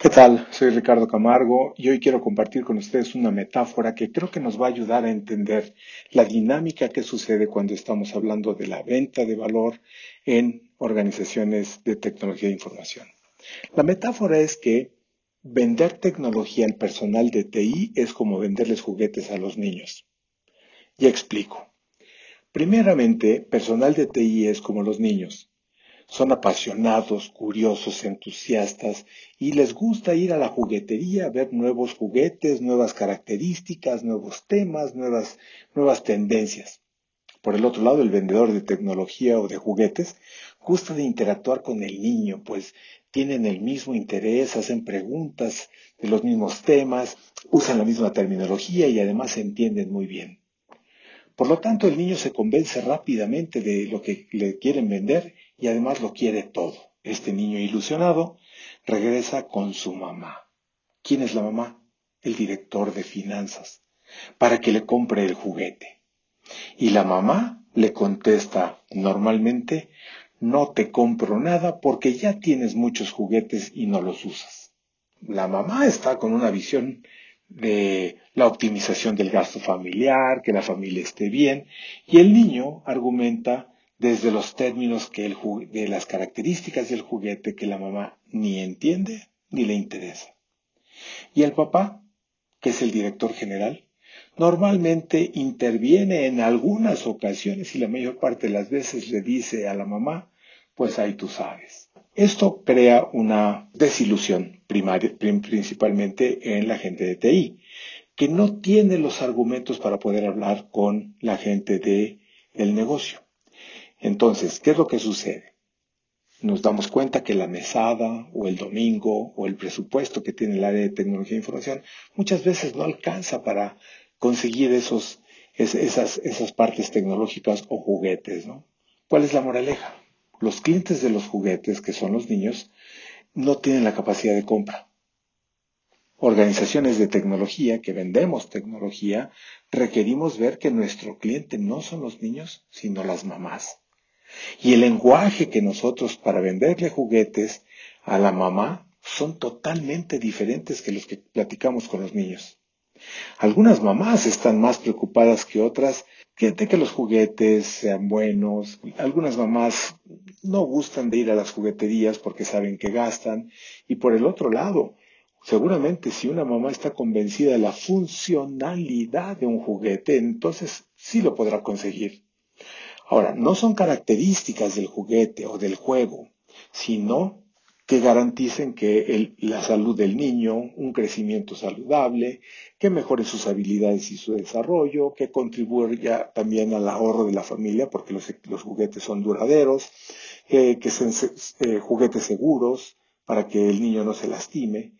¿Qué tal? Soy Ricardo Camargo y hoy quiero compartir con ustedes una metáfora que creo que nos va a ayudar a entender la dinámica que sucede cuando estamos hablando de la venta de valor en organizaciones de tecnología de información. La metáfora es que vender tecnología al personal de TI es como venderles juguetes a los niños. Y explico. Primeramente, personal de TI es como los niños. Son apasionados, curiosos, entusiastas y les gusta ir a la juguetería ver nuevos juguetes, nuevas características, nuevos temas, nuevas, nuevas tendencias. Por el otro lado, el vendedor de tecnología o de juguetes gusta de interactuar con el niño, pues tienen el mismo interés, hacen preguntas de los mismos temas, usan la misma terminología y además se entienden muy bien. Por lo tanto, el niño se convence rápidamente de lo que le quieren vender y además lo quiere todo. Este niño ilusionado regresa con su mamá. ¿Quién es la mamá? El director de finanzas, para que le compre el juguete. Y la mamá le contesta normalmente, no te compro nada porque ya tienes muchos juguetes y no los usas. La mamá está con una visión de la optimización del gasto familiar, que la familia esté bien, y el niño argumenta desde los términos que el de las características del juguete que la mamá ni entiende ni le interesa. Y el papá, que es el director general, normalmente interviene en algunas ocasiones y la mayor parte de las veces le dice a la mamá, pues ahí tú sabes. Esto crea una desilusión principalmente en la gente de TI, que no tiene los argumentos para poder hablar con la gente de, del negocio. Entonces, ¿qué es lo que sucede? Nos damos cuenta que la mesada o el domingo o el presupuesto que tiene el área de tecnología e información muchas veces no alcanza para conseguir esos, esas, esas partes tecnológicas o juguetes. ¿no? ¿Cuál es la moraleja? Los clientes de los juguetes, que son los niños, no tienen la capacidad de compra. Organizaciones de tecnología que vendemos tecnología, requerimos ver que nuestro cliente no son los niños, sino las mamás. Y el lenguaje que nosotros para venderle juguetes a la mamá son totalmente diferentes que los que platicamos con los niños. Algunas mamás están más preocupadas que otras de que los juguetes sean buenos. Algunas mamás no gustan de ir a las jugueterías porque saben que gastan. Y por el otro lado, seguramente si una mamá está convencida de la funcionalidad de un juguete, entonces sí lo podrá conseguir. Ahora, no son características del juguete o del juego, sino que garanticen que la salud del niño, un crecimiento saludable, que mejore sus habilidades y su desarrollo, que contribuya también al ahorro de la familia, porque los, juguetes son duraderos, que sean eh, juguetes seguros para que el niño no se lastime,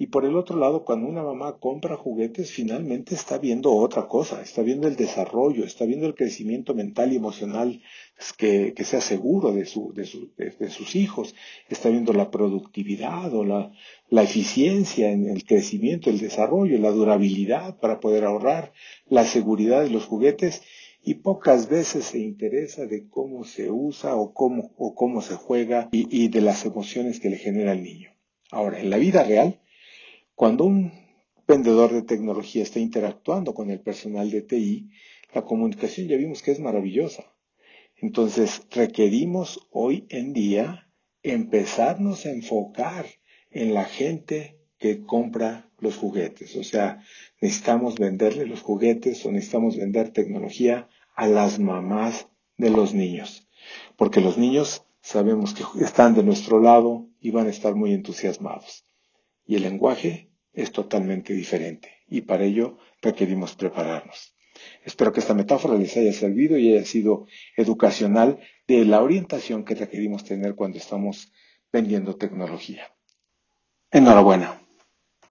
y por el otro lado, cuando una mamá compra juguetes, finalmente está viendo otra cosa, está viendo el desarrollo, está viendo el crecimiento mental y emocional que, sea seguro de, sus hijos, está viendo la productividad o la, la eficiencia en el crecimiento, el desarrollo, la durabilidad para poder ahorrar, la seguridad de los juguetes y pocas veces se interesa de cómo se usa o cómo, o cómo se juega y, de las emociones que le genera al niño. Ahora, en la vida real, cuando un vendedor de tecnología está interactuando con el personal de TI, la comunicación ya vimos que es maravillosa. Entonces, requerimos hoy en día empezarnos a enfocar en la gente que compra los juguetes. O sea, necesitamos venderle los juguetes o necesitamos vender tecnología a las mamás de los niños. Porque los niños sabemos que están de nuestro lado y van a estar muy entusiasmados. Y el lenguaje es totalmente diferente y para ello requerimos prepararnos. Espero que esta metáfora les haya servido y haya sido educacional de la orientación que requerimos tener cuando estamos vendiendo tecnología. Enhorabuena.